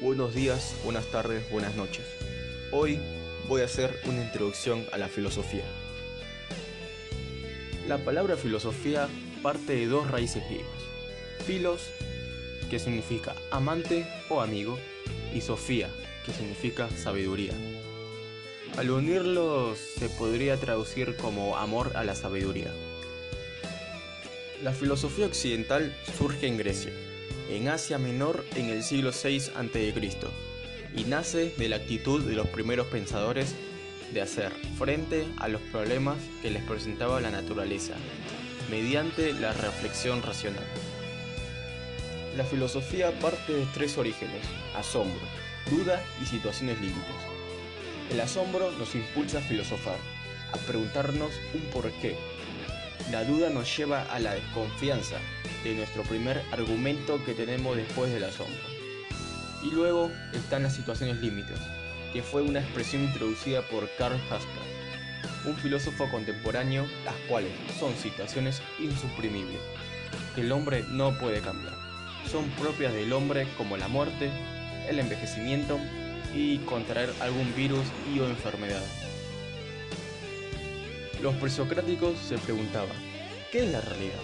Buenos días, buenas tardes, buenas noches. Hoy voy a hacer una introducción a la filosofía. La palabra filosofía parte de dos raíces griegas. Filos, que significa amante o amigo, y sofía, que significa sabiduría. Al unirlos se podría traducir como amor a la sabiduría. La filosofía occidental surge en Grecia, en Asia Menor en el siglo VI a.C. y nace de la actitud de los primeros pensadores de hacer frente a los problemas que les presentaba la naturaleza, mediante la reflexión racional. La filosofía parte de tres orígenes, asombro, duda y situaciones límites. El asombro nos impulsa a filosofar, a preguntarnos un porqué. La duda nos lleva a la desconfianza de nuestro primer argumento que tenemos después del asombro. Y luego están las situaciones límites, que fue una expresión introducida por Karl Haskell, un filósofo contemporáneo, las cuales son situaciones insuprimibles, que el hombre no puede cambiar. Son propias del hombre como la muerte, el envejecimiento y contraer algún virus y o enfermedad. Los presocráticos se preguntaban, ¿qué es la realidad?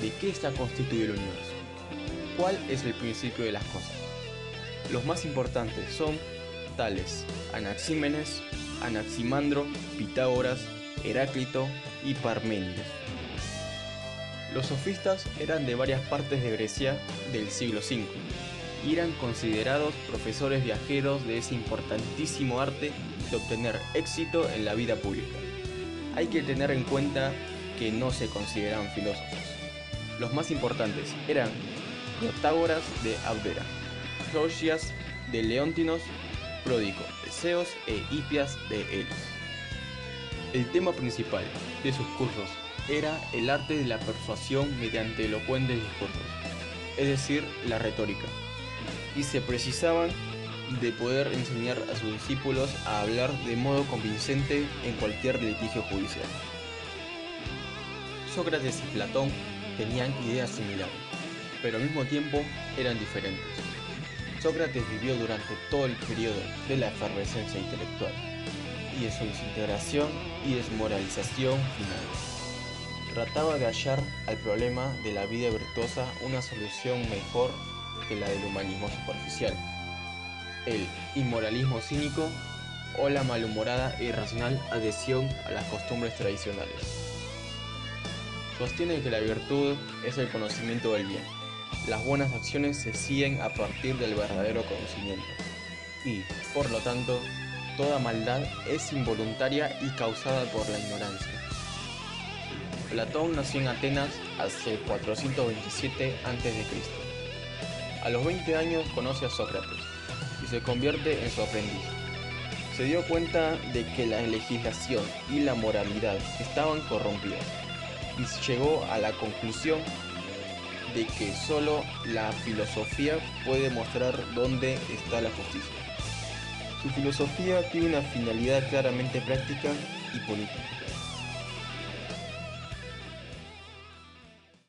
¿De qué está constituido el universo? ¿Cuál es el principio de las cosas? Los más importantes son tales Anaxímenes, Anaximandro, Pitágoras, Heráclito y Parménides. Los sofistas eran de varias partes de Grecia del siglo V y eran considerados profesores viajeros de ese importantísimo arte de obtener éxito en la vida pública. Hay que tener en cuenta que no se consideraban filósofos. Los más importantes eran Protágoras de Abdera, Gorgias de Leontinos, Pródico de Zeus e Hipias de Elis. El tema principal de sus cursos era el arte de la persuasión mediante elocuentes discursos, es decir, la retórica, y se precisaban de poder enseñar a sus discípulos a hablar de modo convincente en cualquier litigio judicial. Sócrates y Platón tenían ideas similares, pero al mismo tiempo eran diferentes. Sócrates vivió durante todo el periodo de la efervescencia intelectual y de su desintegración y desmoralización final. Trataba de hallar al problema de la vida virtuosa una solución mejor que la del humanismo superficial, el inmoralismo cínico o la malhumorada e irracional adhesión a las costumbres tradicionales. Sostiene que la virtud es el conocimiento del bien. Las buenas acciones se siguen a partir del verdadero conocimiento. Y, por lo tanto, toda maldad es involuntaria y causada por la ignorancia. Platón nació en Atenas hacia el 427 a.C. A los 20 años conoce a Sócrates y se convierte en su aprendiz. Se dio cuenta de que la legislación y la moralidad estaban corrompidas y llegó a la conclusión de que solo la filosofía puede mostrar dónde está la justicia. Su filosofía tiene una finalidad claramente práctica y política.